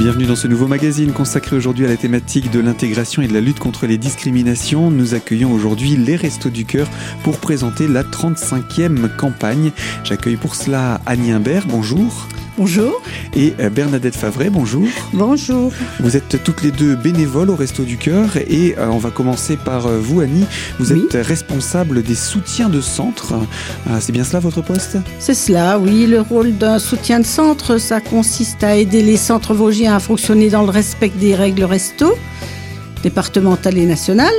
Bienvenue dans ce nouveau magazine consacré aujourd'hui à la thématique de l'intégration et de la lutte contre les discriminations. Nous accueillons aujourd'hui les Restos du Cœur pour présenter la 35e campagne. J'accueille pour cela Annie Imbert, bonjour. Bonjour. Et euh, Bernadette Favret, bonjour. Bonjour. Vous êtes toutes les deux bénévoles au Resto du Cœur et euh, on va commencer par euh, vous, Annie. Vous êtes responsable des soutiens de centre. C'est bien cela votre poste? C'est cela, oui. Le rôle d'un soutien de centre, ça consiste à aider les centres vosgiens à fonctionner dans le respect des règles resto, départementales et nationales.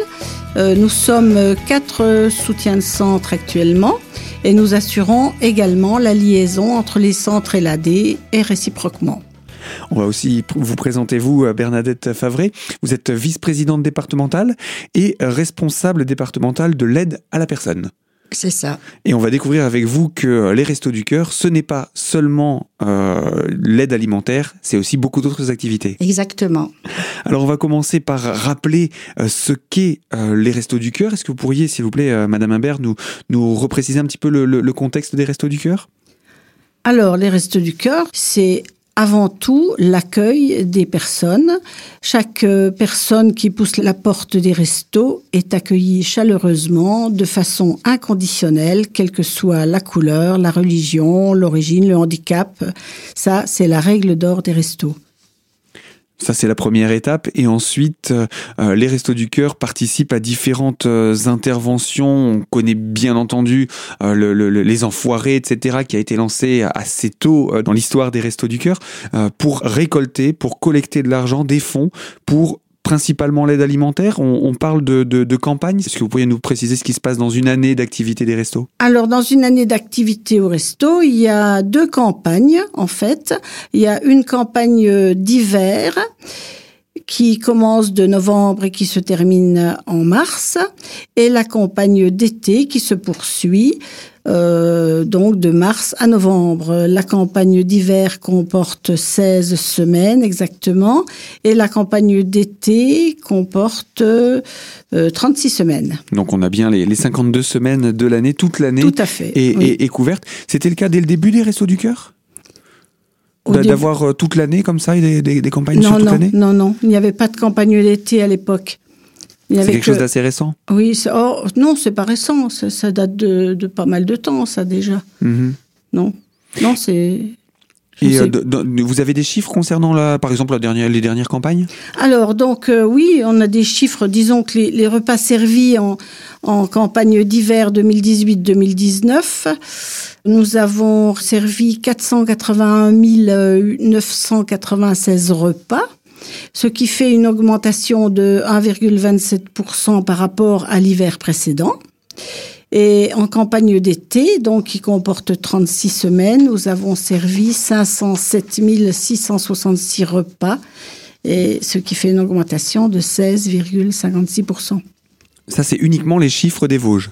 Nous sommes quatre soutiens de centre actuellement et nous assurons également la liaison entre les centres et l'AD et réciproquement. On va aussi vous présenter, vous, euh, Bernadette Favret. Vous êtes vice-présidente départementale et responsable départementale de l'aide à la personne. C'est ça. Et on va découvrir avec vous que les Restos du Cœur, ce n'est pas seulement euh, l'aide alimentaire, c'est aussi beaucoup d'autres activités. Exactement. Alors on va commencer par rappeler euh, ce qu'est euh, les Restos du Cœur. Est-ce que vous pourriez, s'il vous plaît, Madame Imbert, nous, nous repréciser un petit peu le, le contexte des Restos du Cœur? Alors, les Restos du Cœur, c'est avant tout l'accueil des personnes. Chaque euh, personne qui pousse la porte des restos est accueillie chaleureusement, de façon inconditionnelle, quelle que soit la couleur, la religion, l'origine, le handicap. Ça, c'est la règle d'or des restos. Ça, c'est la première étape. Et ensuite, euh, euh, les Restos du Cœur participent à différentes euh, interventions. On connaît bien entendu les Enfoirés, etc., qui a été lancé assez tôt dans l'histoire des Restos du Cœur, pour récolter, pour collecter de l'argent, des fonds, pour principalement l'aide alimentaire on, parle de, campagne. Est-ce que vous pourriez nous préciser ce qui se passe dans une année d'activité des restos? Alors, dans une année d'activité au resto, il y a deux campagnes, en fait. Il y a une campagne d'hiver qui commence de novembre et qui se termine en mars, et la campagne d'été qui se poursuit euh, donc de mars à novembre. La campagne d'hiver comporte 16 semaines exactement et la campagne d'été comporte 36 euh, semaines. Donc on a bien les, 52 semaines de l'année, toute l'année. Tout à fait. Et, couverte. C'était le cas dès le début des Restos du Cœur? D'avoir euh, toute l'année comme ça et des, campagnes sur toute l'année? Non, non, il n'y avait pas de campagne d'été à l'époque. C'est quelque chose d'assez récent? Oui, oh, non, c'est pas récent, ça, date de, pas mal de temps, ça déjà. Mhm. Non, non, c'est. Et euh, vous avez des chiffres concernant, la, par exemple, la dernière, les dernières campagnes? Alors, donc, euh, oui, on a des chiffres. Disons que les, repas servis en, en campagne d'hiver 2018-2019, nous avons servi 481 996 repas ce qui fait une augmentation de 1,27% par rapport à l'hiver précédent. Et en campagne d'été, donc qui comporte 36 semaines, nous avons servi 507 666 repas, ce qui fait une augmentation de 16,56%. Ça, c'est uniquement les chiffres des Vosges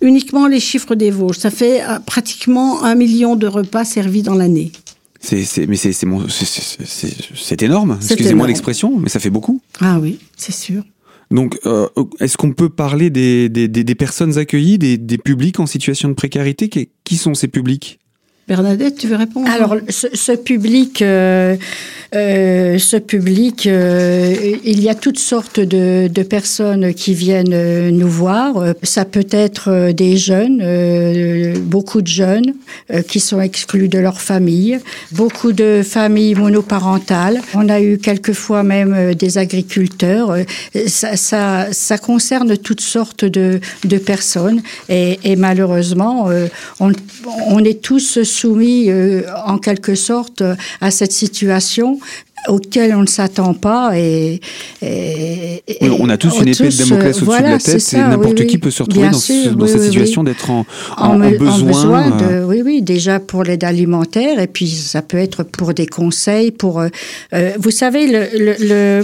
Uniquement les chiffres des Vosges. Ça fait euh, pratiquement un million de repas servis dans l'année. C'est, mais c'est, c'est, énorme. Excusez-moi l'expression, mais ça fait beaucoup. Ah oui, c'est sûr. Donc, euh, est-ce qu'on peut parler des, des, des, personnes accueillies, des, des, publics en situation de précarité? Qui sont ces publics? Bernadette, tu veux répondre? Alors, ce, public, euh, euh, ce public, euh, il y a toutes sortes de, de, personnes qui viennent nous voir. Ça peut être des jeunes, beaucoup de jeunes qui sont exclus de leur famille, beaucoup de familles monoparentales. On a eu quelquefois même des agriculteurs. Ça, ça, ça concerne toutes sortes de, de personnes et, et malheureusement, on, on est tous soumis euh, en quelque sorte à cette situation auquel on ne s'attend pas. Et, on a tous une épée de Damoclès au-dessus de la tête et n'importe qui peut se retrouver dans, cette situation d'être en, en, besoin. de, oui, oui, déjà pour l'aide alimentaire et puis ça peut être pour des conseils. pour euh, euh, Vous savez, le,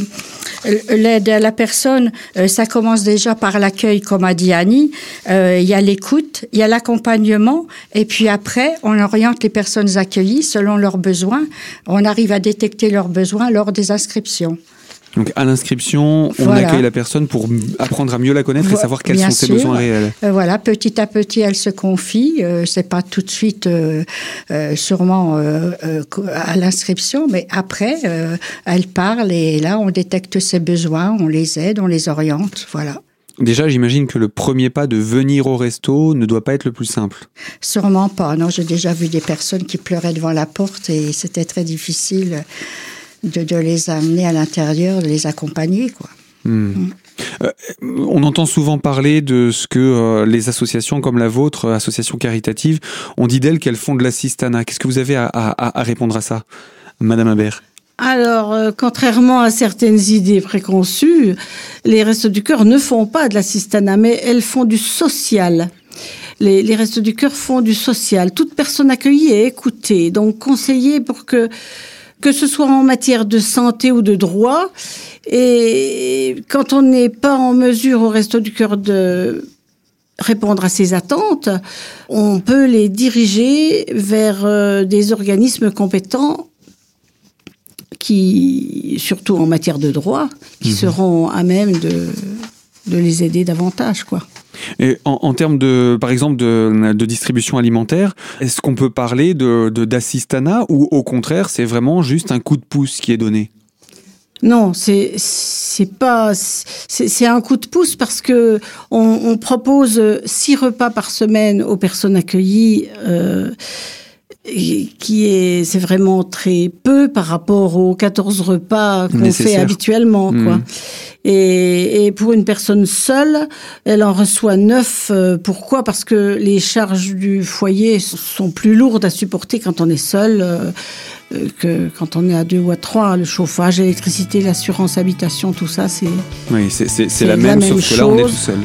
l'aide à la personne, euh, ça commence déjà par l'accueil, comme a dit Annie. Il y a l'écoute, il y a l'accompagnement et puis après, on oriente les personnes accueillies selon leurs besoins. On arrive à détecter leurs besoins lors des inscriptions. Donc à l'inscription, on Voilà. accueille la personne pour apprendre à mieux la connaître et Vo- savoir quels bien sont ses sûr. besoins réels. Euh, voilà, petit à petit, elle se confie. Euh, c'est pas tout de suite, euh, euh, sûrement à l'inscription, mais après, elle parle et là, on détecte ses besoins, on les aide, on les oriente. Voilà. Déjà, j'imagine que le premier pas de venir au resto ne doit pas être le plus simple. Sûrement pas. Non, j'ai déjà vu des personnes qui pleuraient devant la porte et c'était très difficile de, de les amener à l'intérieur, de les accompagner, quoi. Hmm. Euh, on entend souvent parler de ce que euh, les associations comme la vôtre, euh, associations caritatives, on dit d'elles qu'elles font de l'assistanat. Qu'est-ce que vous avez à, à- à répondre à ça, Madame Imbert? Alors, euh, contrairement à certaines idées préconçues, les Restos du Cœur ne font pas de l'assistanat, mais elles font du social. Les, les Restos du Cœur font du social. Toute personne accueillie est écoutée, donc conseillée pour que que ce soit en matière de santé ou de droit. Et quand on n'est pas en mesure au Resto du Cœur de répondre à ces attentes, on peut les diriger vers euh, des organismes compétents qui, surtout en matière de droit, qui seront à même de, de les aider davantage, quoi. En, termes de, par exemple, de, distribution alimentaire, est-ce qu'on peut parler de d'assistanat ou au contraire, c'est vraiment juste un coup de pouce qui est donné? Non, c'est pas un coup de pouce parce que on, on propose six repas par semaine aux personnes accueillies. Euh, et qui est c'est vraiment très peu par rapport aux 14 repas qu'on fait habituellement quoi. Mhm. Et, et pour une personne seule, elle en reçoit neuf. Euh, Pourquoi? Parce que les charges du foyer sont plus lourdes à supporter quand on est seul euh, euh, que quand on est à deux ou à trois. Le chauffage, l'électricité, l'assurance habitation, tout ça, c'est Oui, c'est- la la même, même sauf que là, on est chose. tout seul,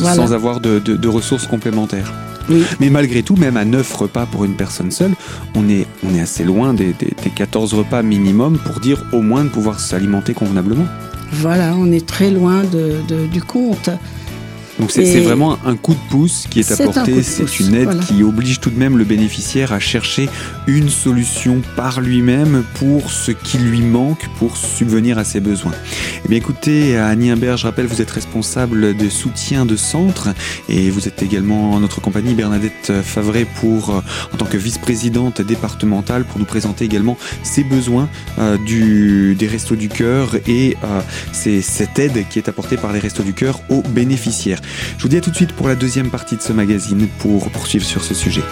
Voilà. sans avoir de, de- de ressources complémentaires. Oui. Mais malgré tout, même à 9 repas pour une personne seule, on est, on est assez loin des, des, des 14 repas minimum pour dire au moins de pouvoir s'alimenter convenablement. voilà, on est très loin de, de- du compte. Donc c'est vraiment un coup de pouce qui est apporté, c'est une aide voilà. qui oblige tout de même le bénéficiaire à chercher une solution par lui-même pour ce qui lui manque pour subvenir à ses besoins. Eh bien écoutez, Annie Imbert, je rappelle, vous êtes responsable de soutien de centre et vous êtes également en notre compagnie Bernadette Favret pour, euh, en tant que vice-présidente départementale pour nous présenter également ses besoins euh, du, des Restos du Cœur et euh, c'est cette aide qui est apportée par les Restos du Cœur aux bénéficiaires. Je vous dis à tout de suite pour la deuxième partie de ce magazine pour poursuivre sur ce sujet.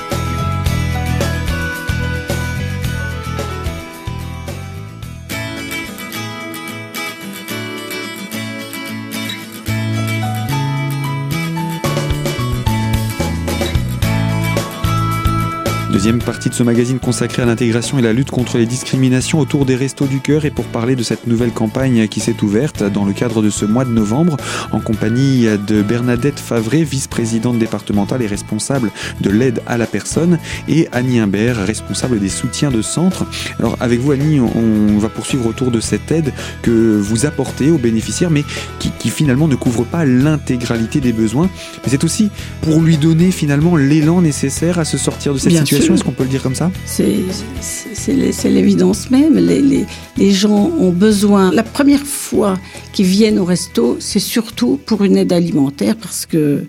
Deuxième partie de ce magazine consacré à l'intégration et la lutte contre les discriminations autour des Restos du Cœur et pour parler de cette nouvelle campagne qui s'est ouverte dans le cadre de ce mois de novembre en compagnie de Bernadette Favret, vice-présidente départementale et responsable de l'aide à la personne et Annie Imbert, responsable des soutiens de centre. Alors avec vous Annie, on va poursuivre autour de cette aide que vous apportez aux bénéficiaires mais qui, qui finalement ne couvre pas l'intégralité des besoins. Mais c'est aussi pour lui donner finalement l'élan nécessaire à se sortir de cette Bien situation. Est-ce qu'on peut le dire comme ça? C'est c'est- c'est l'é- c'est l'évidence même. Les, les, les gens ont besoin. La première fois qu'ils viennent au resto, c'est surtout pour une aide alimentaire parce que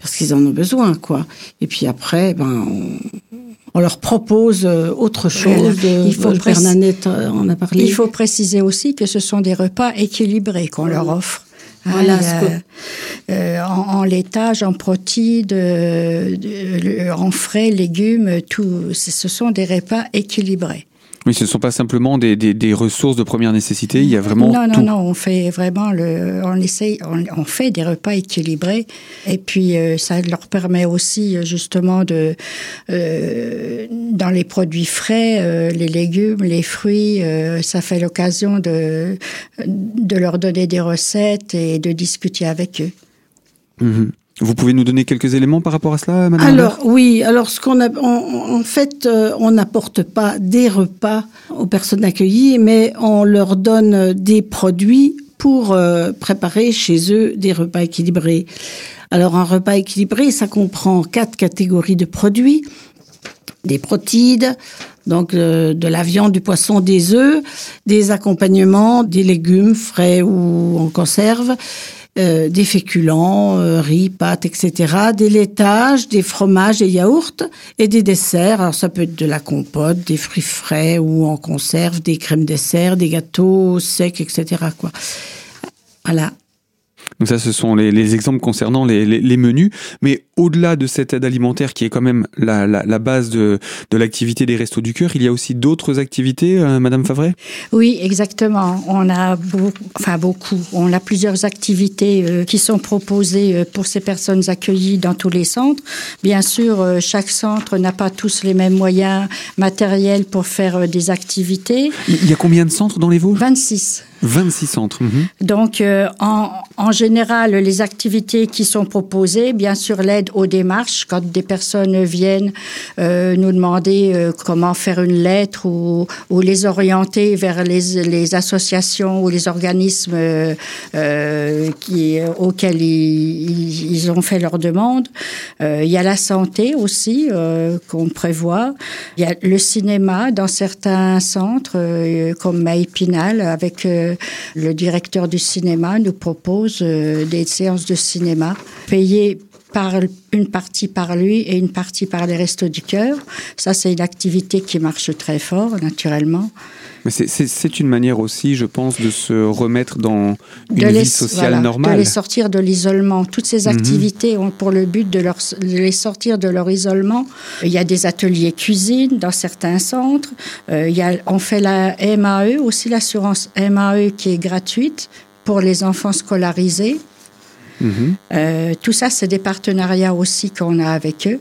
parce qu'ils en ont besoin, quoi. Et puis après, ben. On, on leur propose euh, autre chose. Voilà. Il faut Bernadette euh, en a parlé. Il faut préciser aussi que ce sont des repas équilibrés qu'on leur offre. Voilà, ce que- euh, en, en laitage, en protides, euh, en frais, légumes, tout. Ce sont des repas équilibrés. Oui, ce ne sont pas simplement des, des, des ressources de première nécessité, il y a vraiment non, tout. non, non, on fait vraiment le, on essaye, on, on fait des repas équilibrés et puis euh, ça leur permet aussi euh, justement de, euh, dans les produits frais, euh, les légumes, les fruits, ça fait l'occasion de, de leur donner des recettes et de discuter avec eux. Mhm. Vous pouvez nous donner quelques éléments par rapport à cela, Madame Alors oui, alors ce qu'on a, en, fait, euh, on n'apporte pas des repas aux personnes accueillies, mais on leur donne des produits pour euh, préparer chez eux des repas équilibrés. Alors un repas équilibré, ça comprend quatre catégories de produits des protides, Donc euh, de la viande, du poisson, des œufs, des accompagnements, des légumes frais ou en conserve, euh, des féculents, euh, riz, pâtes, etc., des laitages, des fromages, des yaourts et des desserts. Alors ça peut être de la compote, des fruits frais ou en conserve, des crèmes desserts, des gâteaux secs, etc. Quoi. Voilà. Donc ça, ce sont les, les exemples concernant les, les, les menus. Mais au-delà de cette aide alimentaire qui est quand même la, la, la base de, de l'activité des Restos du Cœur, il y a aussi d'autres activités, euh, Madame Favret? Oui, exactement. On a beaucoup, enfin beaucoup. On a plusieurs activités euh, qui sont proposées euh, pour ces personnes accueillies dans tous les centres. Bien sûr, euh, chaque centre n'a pas tous les mêmes moyens matériels pour faire des activités. Il y a combien de centres dans les Vosges? 26. 26 centres. mhm. Donc, euh, en, en général, les activités qui sont proposées, bien sûr, l'aide aux démarches, quand des personnes viennent euh, nous demander euh, comment faire une lettre ou, ou les orienter vers les, les associations ou les organismes euh, euh, qui, auxquels ils, ils- ont fait leur demande. Euh, il y a la santé aussi euh, qu'on prévoit. Il y a le cinéma dans certains centres, euh, comme Maïpinal, avec euh, le directeur du cinéma, nous propose euh, des séances de cinéma payées par une partie par lui et une partie par les Restos du Cœur. Ça, c'est une activité qui marche très fort, naturellement. Mais c'est- une manière aussi, je pense, de se remettre dans une de vie sociale voilà, normale. de les sortir de l'isolement. Toutes ces Mhm. activités ont pour le but de, leur, de les sortir de leur isolement. Il y a des ateliers cuisine dans certains centres. Euh, il y a, on fait la MAE, aussi l'assurance MAE qui est gratuite pour les enfants scolarisés. Mhm. Euh, tout ça, c'est des partenariats aussi qu'on a avec eux.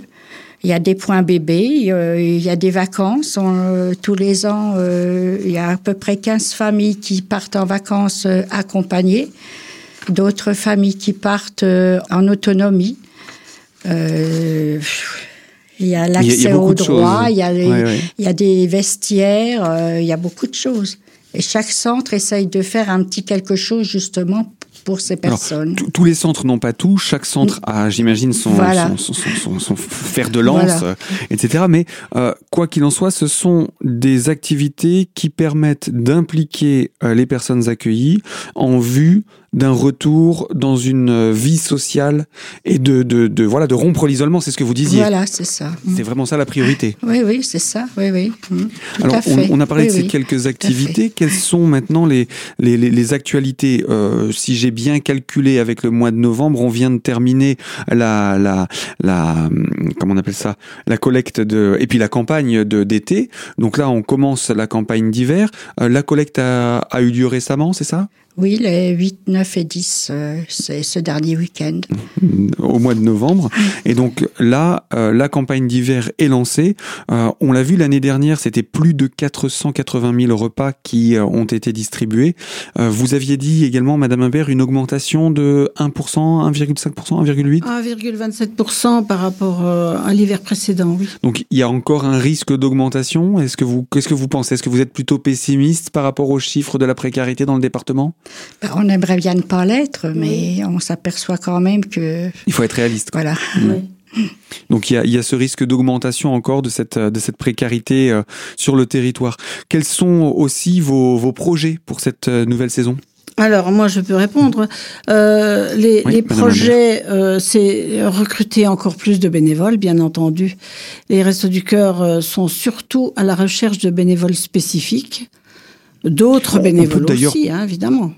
Il y a des points bébés, euh, il y a des vacances. On, euh, tous les ans, euh, il y a à peu près 15 familles qui partent en vacances accompagnées, d'autres familles qui partent en autonomie. Euh, il y a il y l'accès aux droits, il y a, les- Ouais, ouais. il y a des vestiaires, euh, il y a beaucoup de choses. Et chaque centre essaye de faire un petit quelque chose justement pour ces personnes. tous- tous les centres n'ont pas tout. Chaque centre a, j'imagine, son, Voilà. son, son, son- son- son fer de lance, Voilà. euh, etc. Mais euh, quoi qu'il en soit, ce sont des activités qui permettent d'impliquer euh, les personnes accueillies en vue d'un retour dans une euh, vie sociale et de, de, de voilà de rompre l'isolement. C'est ce que vous disiez. Voilà, c'est ça. C'est vraiment ça la priorité. Oui, oui, c'est ça. Oui, oui. Mm. Tout Alors, à fait. on, on a parlé Oui, de ces oui. quelques activités. Quelles sont maintenant les, les, les, les actualités? Euh, Si j'ai bien calculé avec le mois de novembre, on vient de terminer la, la, la hum, comment on appelle ça? La collecte de et puis la campagne de d'été. Donc là, on commence la campagne d'hiver. Euh, la collecte a, a eu lieu récemment, c'est ça? Oui, les 8, 9 et 10, euh, c'est ce dernier week-end. au mois de novembre. Et donc là, euh, la campagne d'hiver est lancée. Euh, on l'a vu l'année dernière, c'était plus de 480 000 repas qui euh, ont été distribués. Euh, vous aviez dit également, Madame Imbert, une augmentation de 1%, 1,5%, 1,8%. 1,27% par rapport euh, à l'hiver précédent, oui. Donc il y a encore un risque d'augmentation? Est-ce que vous, qu'est-ce que vous pensez? Est-ce que vous êtes plutôt pessimiste par rapport aux chiffres de la précarité dans le département? On aimerait bien ne pas l'être, mais on s'aperçoit quand même que, Il faut être réaliste. quoi. voilà. Donc il y a, il y a ce risque d'augmentation encore de cette, de cette précarité euh, sur le territoire. Quels sont aussi vos, vos projets pour cette euh, nouvelle saison? Alors, moi, je peux répondre. Euh, les, Oui, les Madame projets, euh, c'est recruter encore plus de bénévoles, bien entendu. Les Restos du Cœur euh, sont surtout à la recherche de bénévoles spécifiques. D'autres on bénévoles aussi, hein, évidemment.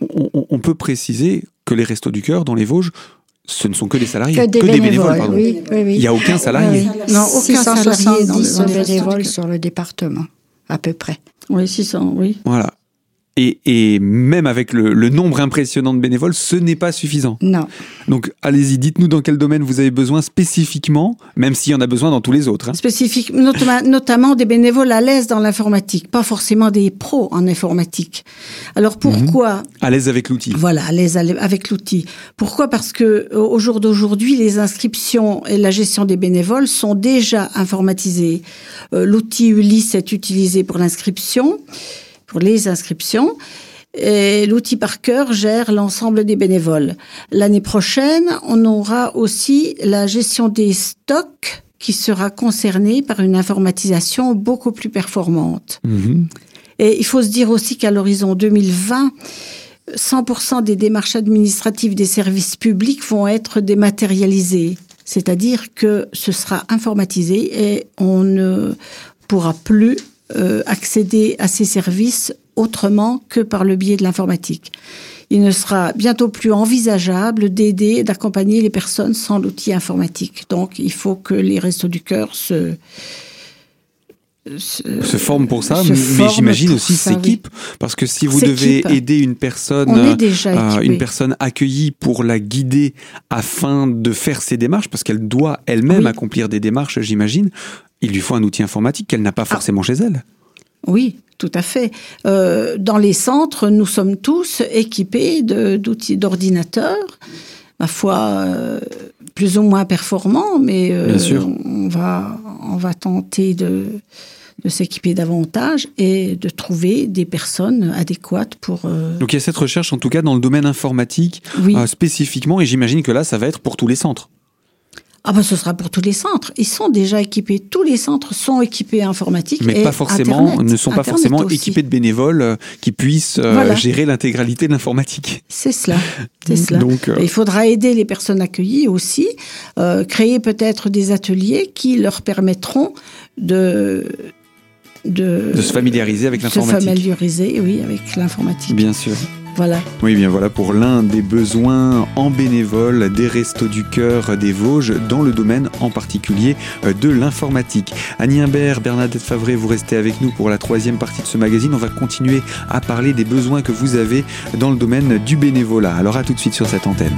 on, peut préciser que les Restos du Cœur dans les Vosges, ce ne sont que des salariés, Que des bénévoles, pardon. oui, oui, oui. Il n'y a aucun salarié. Oui, oui. Non, aucun salarié dans le- 670 dans bénévoles sur le département, à peu près. Oui, 600, oui. Voilà. Et, et même avec le, le nombre impressionnant de bénévoles, ce n'est pas suffisant. Non. Donc allez-y, dites-nous dans quel domaine vous avez besoin spécifiquement, même s'il y en a besoin dans tous les autres. hein. Spécifique, notamment, notamment des bénévoles à l'aise dans l'informatique, pas forcément des pros en informatique. Alors pourquoi À l'aise avec l'outil. Voilà, à l'aise avec l'outil. Pourquoi? Parce que euh, au jour d'aujourd'hui, les inscriptions et la gestion des bénévoles sont déjà informatisées. Euh, L'outil Ulysse est utilisé pour l'inscription, pour les inscriptions. Et l'outil par cœur gère l'ensemble des bénévoles. L'année prochaine, on aura aussi la gestion des stocks qui sera concerné par une informatisation beaucoup plus performante. Mhm. Et il faut se dire aussi qu'à l'horizon 2020, 100% des démarches administratives des services publics vont être dématérialisées. C'est-à-dire que ce sera informatisé et on ne pourra plus euh, accéder à ces services autrement que par le biais de l'informatique. Il ne sera bientôt plus envisageable d'aider et d'accompagner les personnes sans l'outil informatique. Donc, il faut que les Restos du Cœur se, se forment pour ça, se mais j'imagine aussi ça, s'équipent parce que si vous devez aider une personne, euh, équipé. une personne accueillie pour la guider afin de faire ses démarches, parce qu'elle doit elle-même Oui. accomplir des démarches, j'imagine, il lui faut un outil informatique qu'elle n'a pas forcément chez elle. Oui, tout à fait. Euh, dans les centres, nous sommes tous équipés d'outils d'ordinateurs, ma foi, euh, plus ou moins performants, mais euh, Bien sûr. on va on va tenter de de s'équiper davantage et de trouver des personnes adéquates pour. Donc il y a cette recherche, en tout cas dans le domaine informatique oui. spécifiquement, et j'imagine que là, ça va être pour tous les centres. Ah ben ce sera pour tous les centres. Ils sont déjà équipés. Tous les centres sont équipés informatiques. Mais et pas forcément, Internet. ne sont pas Internet forcément aussi. équipés de bénévoles euh, qui puissent euh, Voilà. gérer l'intégralité de l'informatique. C'est cela. C'est cela. Donc, euh, Il faudra aider les personnes accueillies aussi, euh, créer peut-être des ateliers qui leur permettront de de, de se familiariser avec se l'informatique. familiariser, oui, avec l'informatique. Bien sûr. Voilà. Oui, bien voilà pour l'un des besoins en bénévole des Restos du Cœur des Vosges dans le domaine en particulier euh, de l'informatique. Annie Imbert, Bernadette Favret, vous restez avec nous pour la troisième partie de ce magazine. On va continuer à parler des besoins que vous avez dans le domaine du bénévolat. Alors à tout de suite sur cette antenne.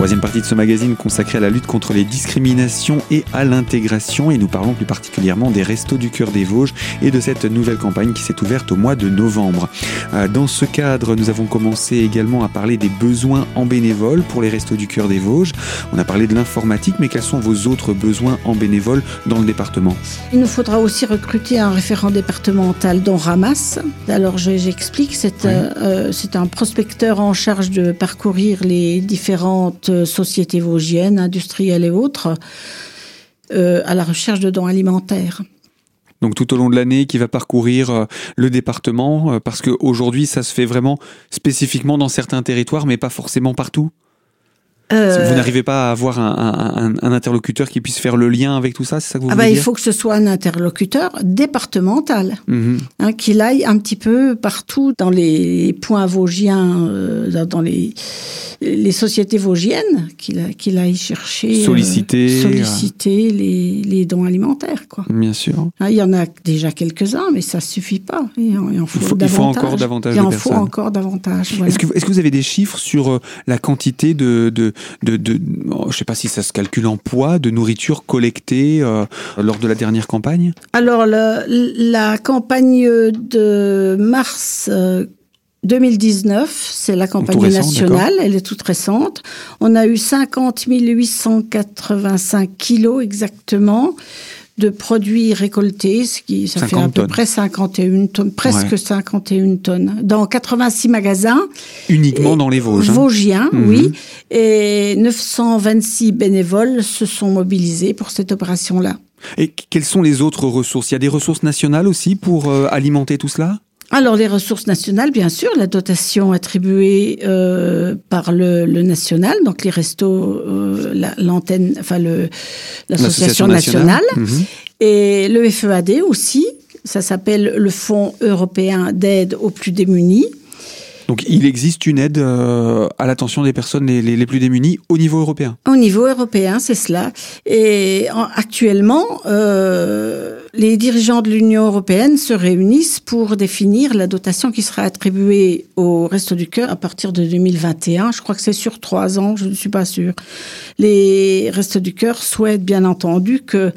Troisième partie de ce magazine consacrée à la lutte contre les discriminations et à l'intégration. Et nous parlons plus particulièrement des Restos du Cœur des Vosges et de cette nouvelle campagne qui s'est ouverte au mois de novembre. Euh, Dans ce cadre, nous avons commencé également à parler des besoins en bénévole pour les Restos du Cœur des Vosges. On a parlé de l'informatique, mais quels sont vos autres besoins en bénévole dans le département? Il nous faudra aussi recruter un référent départemental dont Ramas. Alors je- j'explique, c'est Oui. euh, euh, c'est un prospecteur en charge de parcourir les différentes sociétés vosgiennes, industrielles et autres, euh, à la recherche de dons alimentaires. Donc tout au long de l'année, qui va parcourir euh, le département, euh, parce qu'aujourd'hui, ça se fait vraiment spécifiquement dans certains territoires, mais pas forcément partout. Euh, Vous n'arrivez pas à avoir un, un- un- un interlocuteur qui puisse faire le lien avec tout ça, c'est ça que vous ah voulez bah, il dire faut que ce soit un interlocuteur départemental, hein, qu'il aille un petit peu partout dans les points vosgiens, euh, dans, les, les sociétés vosgiennes, qu'il aille chercher, euh, Solliciter, solliciter les, les dons alimentaires. Quoi. Bien sûr. Hein, il y en a déjà quelques-uns, mais ça suffit pas. Il en, il faut, Il faut- il faut davantage. encore davantage Il en faut personnes. encore davantage. voilà. Est-ce que, vous avez des chiffres sur la quantité de, de, de, de- oh, je sais pas si ça se calcule en poids, de nourriture collectée euh, lors de la dernière campagne? Alors, le- la campagne de mars euh, 2019, c'est la campagne récent, nationale, elle est toute récente. On a eu 50 885 kilos exactement de produits récoltés, ce qui ça fait 50 à peu près 51 tonnes, presque Ouais. 51 tonnes, dans 86 magasins. Uniquement Et- dans les Vosges. hein Vosgiens, Mhm. oui. Et 926 bénévoles se sont mobilisés pour cette opération-là. Et quelles sont les autres ressources? Il y a des ressources nationales aussi pour euh, alimenter tout cela? Alors les ressources nationales, bien sûr, la dotation attribuée euh, par le, le national, donc les restos, euh, la- l'antenne, enfin l'association nationale, Mhm. et le FEAD aussi. Ça s'appelle le Fonds européen d'aide aux plus démunis. Donc il existe une aide euh, à l'attention des personnes les, plus démunies au niveau européen. Au niveau européen, c'est cela. Et en- actuellement, euh, les dirigeants de l'Union européenne se réunissent pour définir la dotation qui sera attribuée au Resto du Cœur à partir de 2021. Je crois que c'est sur trois ans, je ne suis pas sûre. Les Restos du Cœur souhaitent bien entendu que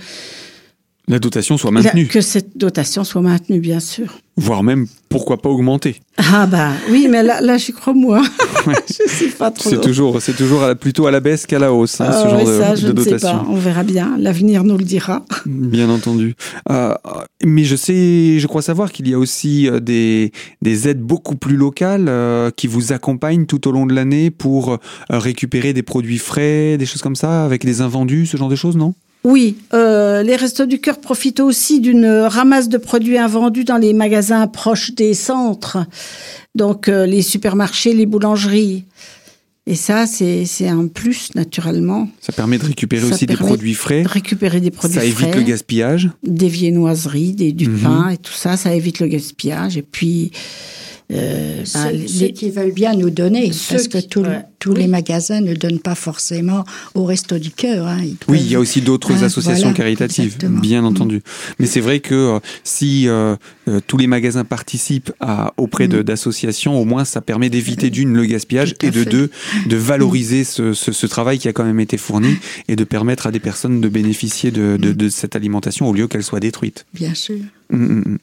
la dotation soit maintenue. que cette dotation soit maintenue, bien sûr. Voire même, pourquoi pas augmenter. Ah bah oui, mais là, là j'y crois moi. je sais pas trop. C'est toujours, c'est toujours plutôt à la baisse qu'à la hausse, hein, ce Ah genre ouais, de, ça, je de ne sais dotation. pas. On verra bien. L'avenir nous le dira. Bien entendu. Euh, mais je sais, je crois savoir qu'il y a aussi euh, des, des aides beaucoup plus locales euh, qui vous accompagnent tout au long de l'année pour euh, récupérer des produits frais, des choses comme ça, avec des invendus, ce genre de choses, non? Oui, euh, les Restos du Cœur profitent aussi d'une ramasse de produits invendus dans les magasins proches des centres, donc euh, les supermarchés, les boulangeries. Et ça, c'est c'est un plus, naturellement. Ça permet de récupérer Ça aussi des produits frais. de récupérer des produits Ça évite frais, le gaspillage. des viennoiseries, des, du Mhm. pain et tout ça, ça évite le gaspillage. Et puis, euh, ben, Ceux, les- ceux qui veulent bien nous donner, Ceux parce que qui- tout- ouais. Tous Oui. les magasins ne donnent pas forcément au Resto du Cœur. hein. Oui, il y a aussi d'autres Ah, associations voilà, caritatives, exactement. bien Mm. entendu. Mais c'est vrai que euh, si euh, euh, tous les magasins participent à, auprès Mm. d'associations, au moins ça permet d'éviter d'une le gaspillage et de fait. deux de valoriser ce, ce- ce travail qui a quand même été fourni et de permettre à des personnes de bénéficier de, de- de cette alimentation au lieu qu'elle soit détruite. Bien sûr. Mm, mm, mm.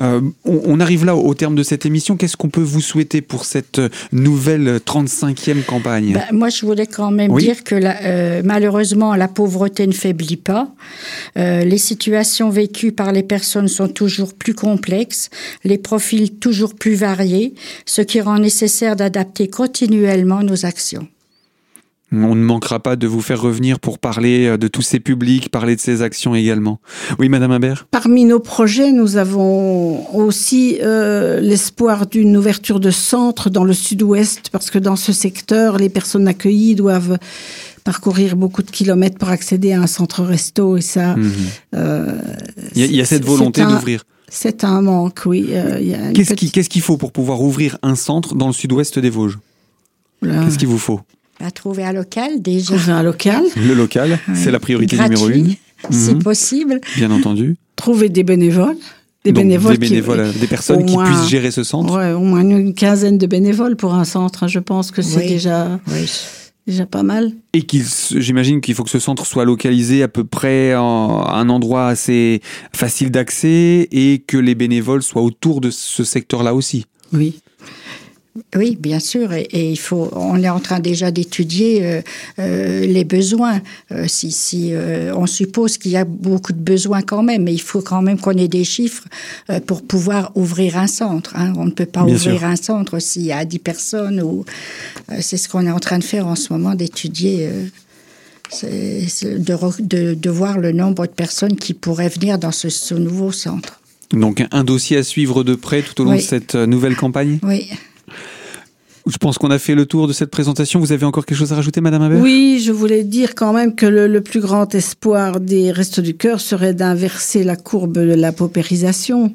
Euh, on, on arrive là au, terme de cette émission. Qu'est-ce qu'on peut vous souhaiter pour cette nouvelle 35e campagne Ben, moi, je voulais quand même Oui. dire que la- euh, malheureusement, la pauvreté ne faiblit pas. Euh, les situations vécues par les personnes sont toujours plus complexes, les profils toujours plus variés, ce qui rend nécessaire d'adapter continuellement nos actions. On ne manquera pas de vous faire revenir pour parler euh, de tous ces publics, parler de ces actions également. Oui, Madame Imbert? Parmi nos projets, nous avons aussi euh, l'espoir d'une ouverture de centres dans le sud-ouest, parce que dans ce secteur, les personnes accueillies doivent parcourir beaucoup de kilomètres pour accéder à un centre resto, et ça, Mhm. euh, il, y a, il y a cette volonté d'ouvrir. C'est un manque, oui. euh, Qu'est-ce petite- qu'il faut pour pouvoir ouvrir un centre dans le sud-ouest des Vosges? Qu'est-ce qu'il vous faut? À trouver un local déjà. Trouver un local, Le local, c'est la priorité numéro une, Si Mhm. possible. bien entendu. trouver des bénévoles. Des Donc, bénévoles, des, qui- bénévoles, euh, des personnes qui puissent gérer ce centre. Ouais, au moins une quinzaine de bénévoles pour un centre. hein. Je pense que c'est Oui. déjà, Oui. déjà pas mal. Et qu'il, j'imagine qu'il faut que ce centre soit localisé à peu près en- à un endroit assez facile d'accès et que les bénévoles soient autour de ce secteur-là aussi. Oui. Oui, bien sûr, et, et il faut. On est en train déjà d'étudier euh, euh, les besoins. Euh, si, si on suppose qu'il y a beaucoup de besoins quand même, mais il faut quand même qu'on ait des chiffres pour pouvoir ouvrir un centre. hein. On ne peut pas Bien ouvrir sûr. un centre s'il y a 10 personnes ou c'est ce qu'on est en train de faire en ce moment d'étudier. c'est- c'est de, re- de, de voir le nombre de personnes qui pourraient venir dans ce, ce nouveau centre. Donc un dossier à suivre de près tout au long Oui. de cette nouvelle campagne? Oui. Je pense qu'on a fait le tour de cette présentation. Vous avez encore quelque chose à rajouter, Madame Habert Oui, je voulais dire quand même que le, le plus grand espoir des Restos du Cœur serait d'inverser la courbe de la paupérisation.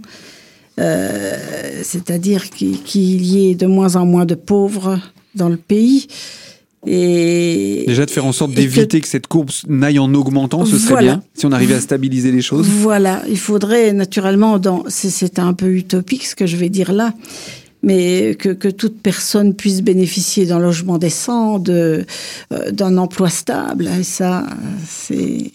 Euh, C'est-à-dire qu'il y ait de moins en moins de pauvres dans le pays. Et Déjà de faire en sorte que- d'éviter que... cette courbe n'aille en augmentant, ce serait Voilà. bien si on arrivait à stabiliser les choses. Voilà, il faudrait naturellement, dans, c'est un peu utopique ce que je vais dire là, mais que, que toute personne puisse bénéficier d'un logement décent, de, euh, d'un emploi stable. Et ça, c'est,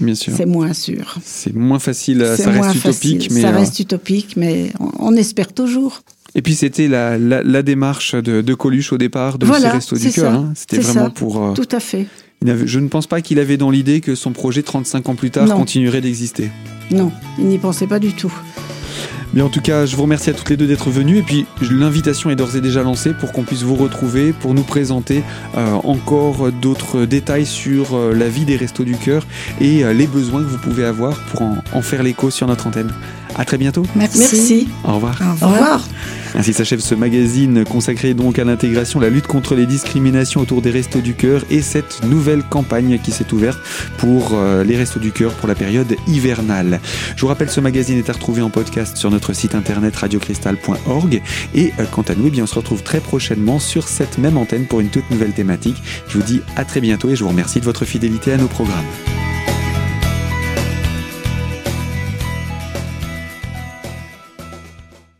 Bien sûr. c'est moins sûr. C'est moins facile, euh, C'est ça moins reste utopique, facile. mais ça euh, reste utopique, mais on, on espère toujours. et puis c'était la, la, la démarche de, de Coluche au départ de Voilà, restos du cœur. hein. C'était C'est vraiment ça. pour. euh, Tout à fait. il je ne pense pas qu'il avait dans l'idée que son projet 35 ans plus tard Non. continuerait d'exister. Non, il n'y pensait pas du tout. Mais en tout cas, je vous remercie à toutes les deux d'être venues. Et puis, l'invitation est d'ores et déjà lancée pour qu'on puisse vous retrouver, pour nous présenter euh, encore d'autres détails sur euh, la vie des Restos du Cœur et euh, les besoins que vous pouvez avoir pour en faire l'écho sur notre antenne. À très bientôt. Merci. Merci. Au revoir. Au revoir. Ainsi s'achève ce magazine consacré donc à l'intégration, la lutte contre les discriminations autour des Restos du Cœur et cette nouvelle campagne qui s'est ouverte pour euh, les Restos du Cœur pour la période hivernale. Je vous rappelle, ce magazine est à retrouver en podcast sur notre site internet radiocristal.org et euh, quant à nous, eh bien, on se retrouve très prochainement sur cette même antenne pour une toute nouvelle thématique. Je vous dis à très bientôt et je vous remercie de votre fidélité à nos programmes.